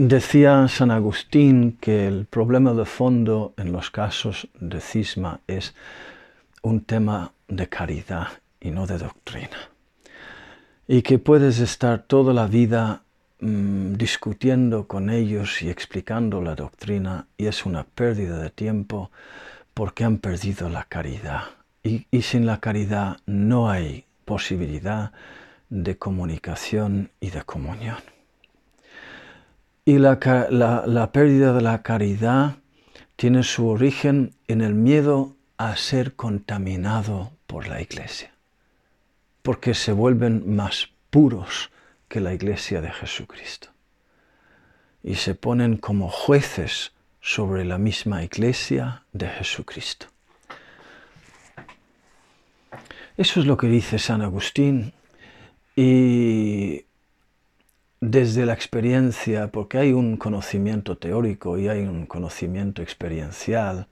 Decía San Agustín que el problema de fondo en los casos de cisma es un tema de caridad y no de doctrina. Y que puedes estar toda la vida mm, discutiendo con ellos y explicando la doctrina y es una pérdida de tiempo porque han perdido la caridad. y sin la caridad no hay posibilidad de comunicación y de comunión. Y la, pérdida de la caridad tiene su origen en el miedo a ser contaminado por la iglesia, porque se vuelven más puros que la iglesia de Jesucristo y se ponen como jueces sobre la misma iglesia de Jesucristo. Eso es lo que dice San Agustín y desde la experiencia, porque hay un conocimiento teórico y hay un conocimiento experiencial,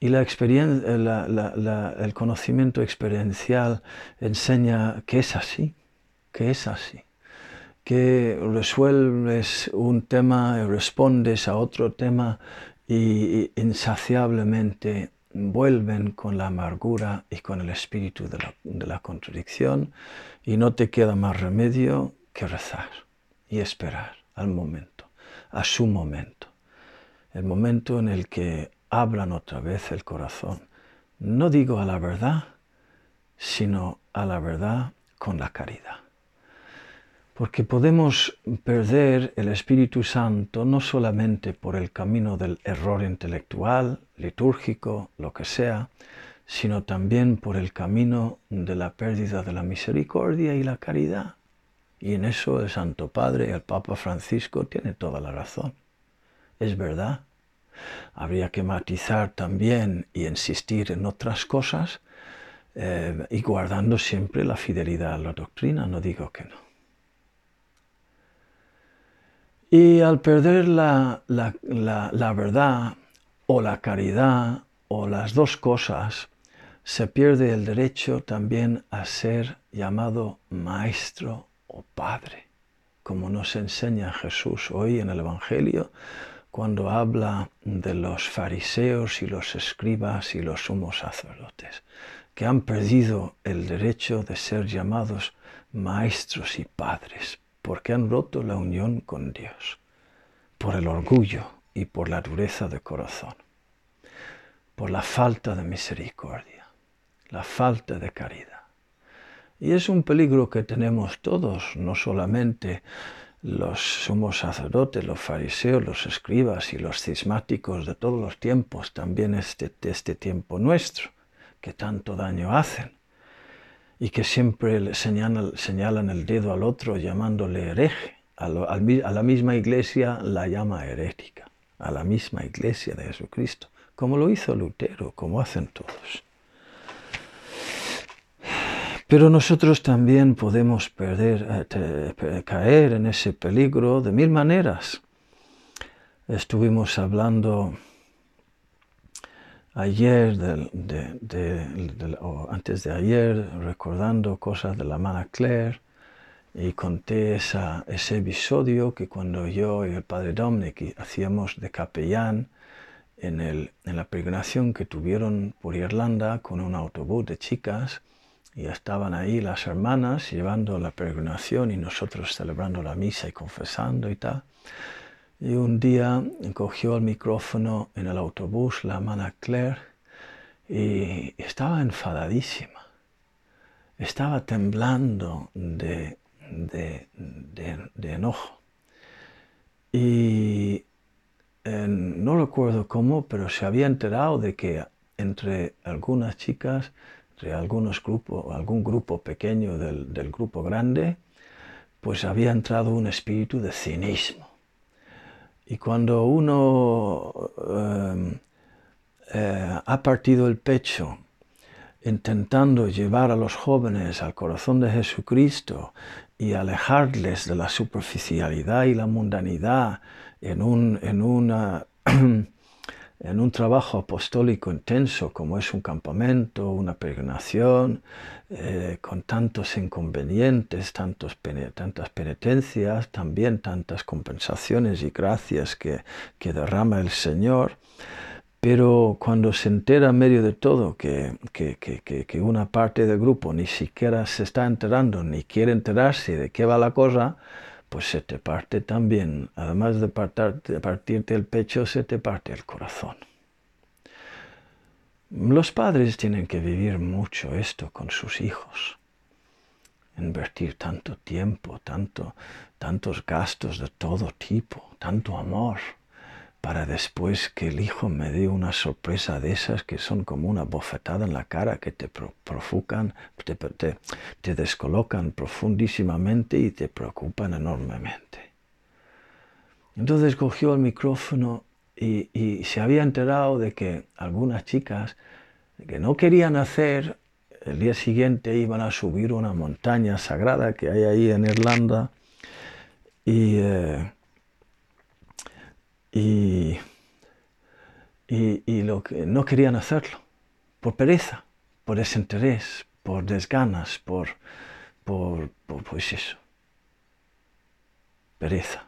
y la el conocimiento experiencial enseña que es así, que es así, que resuelves un tema y respondes a otro tema y insaciablemente vuelven con la amargura y con el espíritu de la contradicción y no te queda más remedio que rezar y esperar al momento, a su momento, el momento en el que hablan otra vez el corazón. No digo a la verdad, sino a la verdad con la caridad. Porque podemos perder el Espíritu Santo no solamente por el camino del error intelectual, litúrgico, lo que sea, sino también por el camino de la pérdida de la misericordia y la caridad. Y en eso el Santo Padre, el Papa Francisco, tiene toda la razón. Es verdad. Habría que matizar también y insistir en otras cosas eh, y guardando siempre la fidelidad a la doctrina, no digo que no. Y al perder la, la verdad o la caridad o las dos cosas, se pierde el derecho también a ser llamado maestro Padre, como nos enseña Jesús hoy en el Evangelio, cuando habla de los fariseos y los escribas y los sumos sacerdotes, que han perdido el derecho de ser llamados maestros y padres, porque han roto la unión con Dios, por el orgullo y por la dureza de corazón, por la falta de misericordia, la falta de caridad. Y es un peligro que tenemos todos, no solamente los sumos sacerdotes, los fariseos, los escribas y los cismáticos de todos los tiempos, también este, de este tiempo nuestro, que tanto daño hacen y que siempre señalan, señalan el dedo al otro llamándole hereje. A, a la misma iglesia la llama herética, a la misma iglesia de Jesucristo, como lo hizo Lutero, como hacen todos. Pero nosotros también podemos perder, eh, caer en ese peligro de mil maneras. Estuvimos hablando ayer, o antes de ayer, recordando cosas de la Mana Claire y conté ese episodio que cuando yo y el padre Dominic hacíamos de capellán en la peregrinación que tuvieron por Irlanda con un autobús de chicas, y estaban ahí las hermanas llevando la peregrinación y nosotros celebrando la misa y confesando y tal. Y un día cogió el micrófono en el autobús la hermana Claire y estaba enfadadísima. Estaba temblando de, de, enojo. Y eh, no recuerdo cómo, pero se había enterado de que entre algunas chicas de algunos grupos, algún grupo pequeño del, grupo grande, pues había entrado un espíritu de cinismo. Y cuando uno em, eh, ha partido el pecho intentando llevar a los jóvenes al corazón de Jesucristo y alejarles de la superficialidad y la mundanidad en, un, en una en un trabajo apostólico intenso como es un campamento, una peregrinación, eh, con tantos inconvenientes, tantos, tantas penitencias, también tantas compensaciones y gracias que, que derrama el Señor. Pero cuando se entera en medio de todo que, que, que, una parte del grupo ni siquiera se está enterando ni quiere enterarse de qué va la cosa, pues se te parte también, además de, de partirte el pecho, se te parte el corazón. Los padres tienen que vivir mucho esto con sus hijos, invertir tanto tiempo, tanto, tantos gastos de todo tipo, tanto amor, para después que el hijo me dé una sorpresa de esas que son como una bofetada en la cara, que te profucan, te, te descolocan profundísimamente y te preocupan enormemente. Entonces cogió el micrófono y, se había enterado de que algunas chicas que no querían hacer, el día siguiente iban a subir una montaña sagrada que hay ahí en Irlanda y, eh, y, lo que no querían hacerlo por pereza, por desinterés, por desganas, por, por, por pues eso, pereza.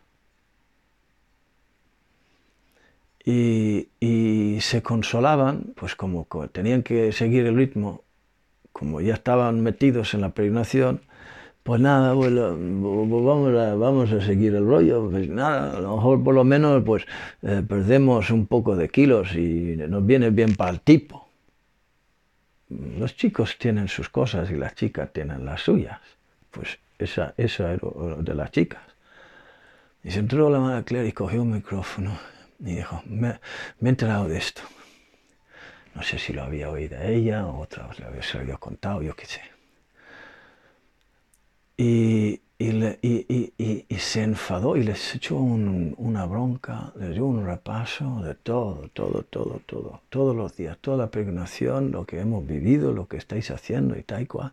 y, se consolaban, pues como tenían que seguir el ritmo, como ya estaban metidos en la peregrinación, pues nada, pues vamos, a, vamos a seguir el rollo, pues nada, a lo mejor por lo menos pues eh, perdemos un poco de kilos y nos viene bien para el tipo. Los chicos tienen sus cosas y las chicas tienen las suyas. Pues esa, esa era de las chicas. Y se entró la madre Claire y cogió un micrófono y dijo, me, he enterado de esto. No sé si lo había oído ella o otra vez se lo había contado, yo qué sé. Y, se enfadó y les echó una bronca, les dio un repaso de todo, todo, todo, todo, todos los días, toda la peregrinación, lo que hemos vivido, lo que estáis haciendo y tal cual.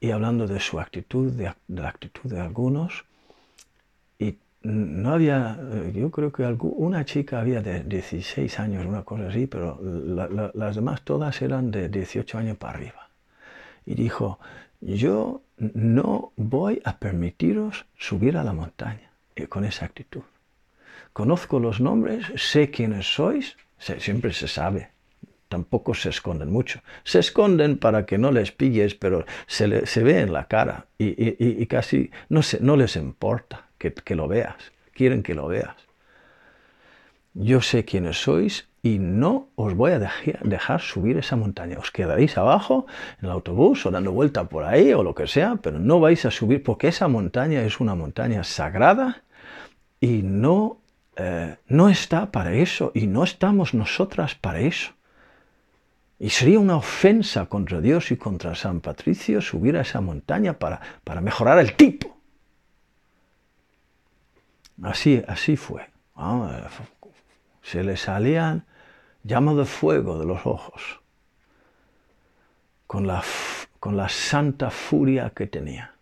Y hablando de su actitud, de, de la actitud de algunos, no había, eh, yo creo que una chica había de 16 años, una cosa así, pero las demás todas eran de 18 años para arriba. Y dijo, yo no voy a permitiros subir a la montaña con esa actitud. Conozco los nombres, sé quiénes sois, siempre se sabe, tampoco se esconden mucho. Se esconden para que no les pilles, pero se, ve en la cara y, casi no, no les importa que, lo veas, quieren que lo veas. Yo sé quiénes sois y no os voy a dejar, subir esa montaña. Os quedaréis abajo en el autobús o dando vuelta por ahí o lo que sea, pero no vais a subir porque esa montaña es una montaña sagrada y no, eh, no está para eso y no estamos nosotras para eso. Y sería una ofensa contra Dios y contra San Patricio subir a esa montaña para, para mejorar el tipo. Así, así fue. Se le salían llamas de fuego de los ojos con la, con la santa furia que tenía.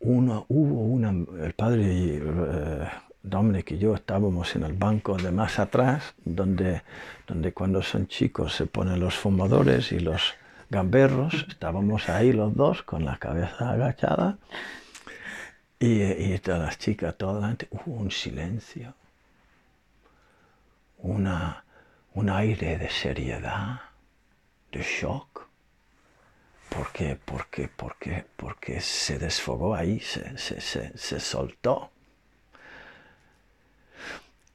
hubo una, el padre eh, Dominic y yo estábamos en el banco de más atrás, donde, donde cuando son chicos se ponen los fumadores y los gamberros, estábamos ahí los dos con la cabeza agachada y, y todas las chicas, toda la gente, hubo un silencio, una, un aire de seriedad, de shock, porque, porque, porque, porque se desfogó ahí, se, se, se, soltó.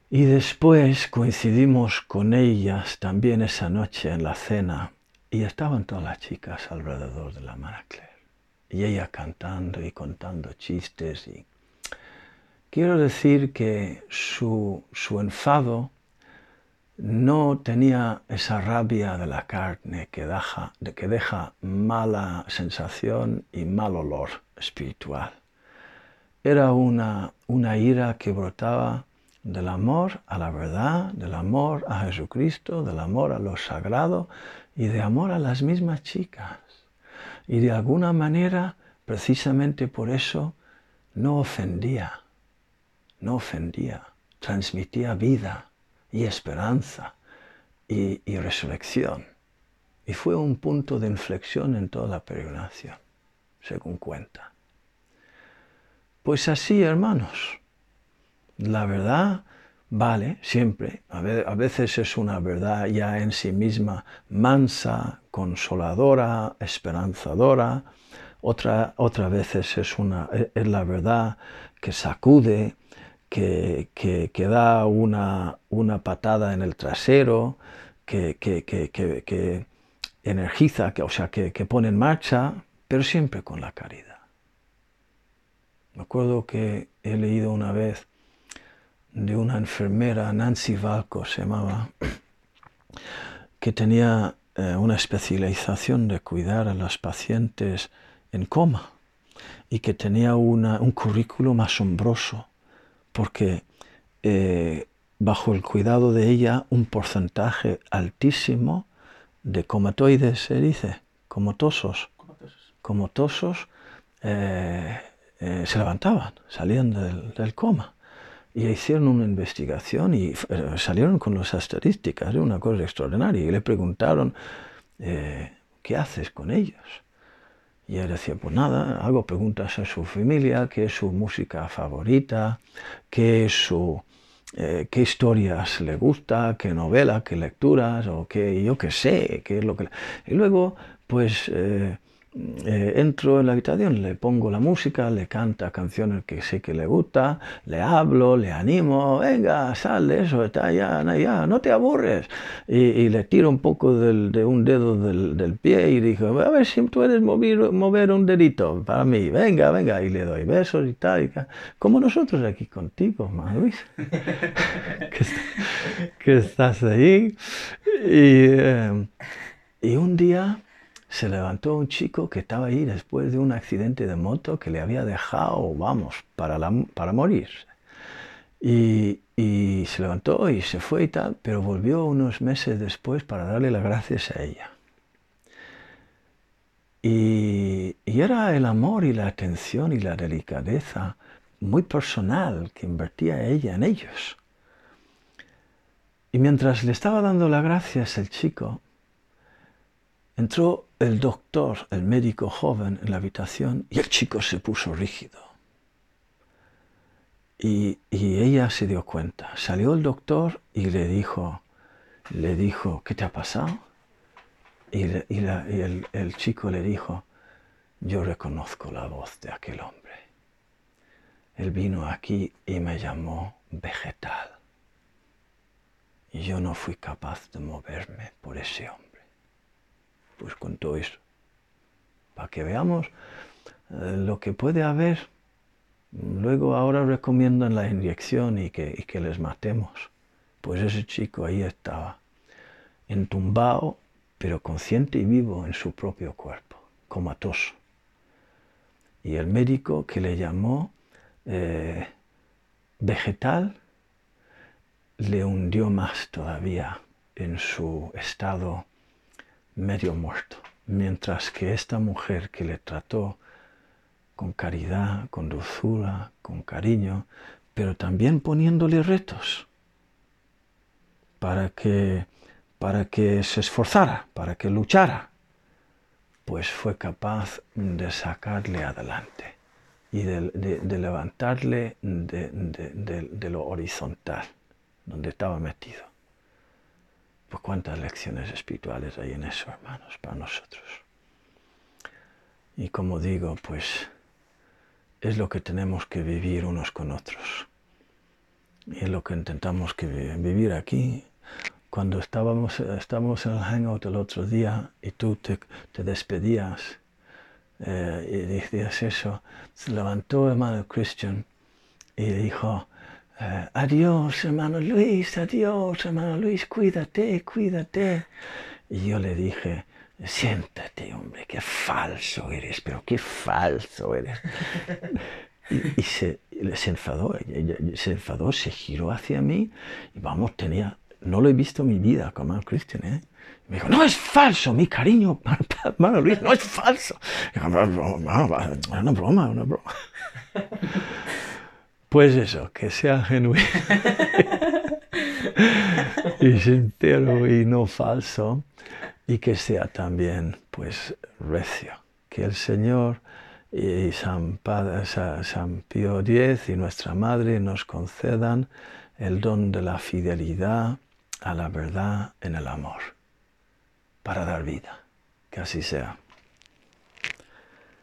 Y después coincidimos con ellas también esa noche en la cena y estaban todas las chicas alrededor de la Maracle y ella cantando y contando chistes. Y... Quiero decir que su, su enfado no tenía esa rabia de la carne que deja, de que deja mala sensación y mal olor espiritual. Era una, una ira que brotaba del amor a la verdad, del amor a Jesucristo, del amor a lo sagrado y de amor a las mismas chicas. Y de alguna manera, precisamente por eso, no ofendía, no ofendía. transmitía vida y esperanza y, resurrección. Y fue un punto de inflexión en toda la peregrinación, según cuenta. Pues así, hermanos, la verdad vale siempre. A veces es una verdad ya en sí misma mansa, consoladora, esperanzadora. Otra, otras veces es, una, es la verdad que sacude, que, que, da una, una, patada en el trasero, que, que energiza, o sea, que, que pone en marcha, pero siempre con la caridad. Me acuerdo que he leído una vez de una enfermera, Nancy Valco se llamaba, que tenía eh, una especialización de cuidar a las pacientes en coma y que tenía una, un currículum asombroso porque eh, bajo el cuidado de ella un porcentaje altísimo de comatoides, se dice, comatosos, comatosos, eh, eh, se levantaban, salían del, coma. Y hicieron una investigación y eh, salieron con las estadísticas, una cosa extraordinaria. Y le preguntaron, ¿qué haces con ellos? Y él decía, pues nada, hago preguntas a su familia, qué es su música favorita, qué es su, eh, qué historias le gusta, qué novela, qué lecturas, o qué, yo qué sé, qué es lo que... Y luego, pues eh, eh, entro en la habitación, le pongo la música, le canta canciones que sé que le gusta, le hablo, le animo, venga, sal de eso, está ya, ya, no te aburres. Y, le tiro un poco de un dedo del, pie y digo, a ver si puedes mover, mover un dedito para mí, venga, venga, y le doy besos y tal, como nosotros aquí contigo, Luis, que, estás ahí. Y, eh, y un día se levantó un chico que estaba ahí después de un accidente de moto que le había dejado, vamos, para, para morir. Y, se levantó y se fue y tal, pero volvió unos meses después para darle las gracias a ella. Y, y, era el amor y la atención y la delicadeza muy personal que invertía ella en ellos. Y mientras le estaba dando las gracias el chico, Entró el doctor, el médico joven, en la habitación y el chico se puso rígido. Y, ella se dio cuenta. Salió el doctor y le dijo, le dijo, ¿qué te ha pasado? Y, el, el chico le dijo, yo reconozco la voz de aquel hombre. Él vino aquí y me llamó vegetal. Y yo no fui capaz de moverme por ese hombre pues con todo eso. Para que veamos eh, lo que puede haber. Luego ahora recomiendan la inyección y que, y que les matemos. Pues ese chico ahí estaba, entumbado, pero consciente y vivo en su propio cuerpo, comatoso. Y el médico que le llamó eh, vegetal le hundió más todavía en su estado medio muerto, mientras que esta mujer que le trató con caridad, con dulzura, con cariño, pero también poniéndole retos para que, para que se esforzara, para que luchara, pues fue capaz de sacarle adelante y de, levantarle de lo horizontal, donde estaba metido. Pues cuántas lecciones espirituales hay en eso, hermanos, para nosotros. Y como digo, pues es lo que tenemos que vivir unos con otros. Y es lo que intentamos que vivir aquí. Cuando estábamos, estábamos en el hangout el otro día y tú te, despedías eh, y decías eso, se levantó el hermano Christian y dijo, eh, adiós, hermano Luis, adiós, hermano Luis, cuídate, cuídate. Y yo le dije, siéntate, hombre, qué falso eres, pero qué falso eres. y, se, se, enfadó, se enfadó, se giró hacia mí y vamos, tenía, no lo he visto en mi vida con hermano Christian, ¿eh? me dijo, no es falso, mi cariño, hermano Luis, no es falso. una broma, una broma. Pues eso, que sea genuino y sincero y no falso y que sea también pues recio. Que el Señor y San, San Pío X y nuestra Madre nos concedan el don de la fidelidad a la verdad en el amor para dar vida. Que así sea.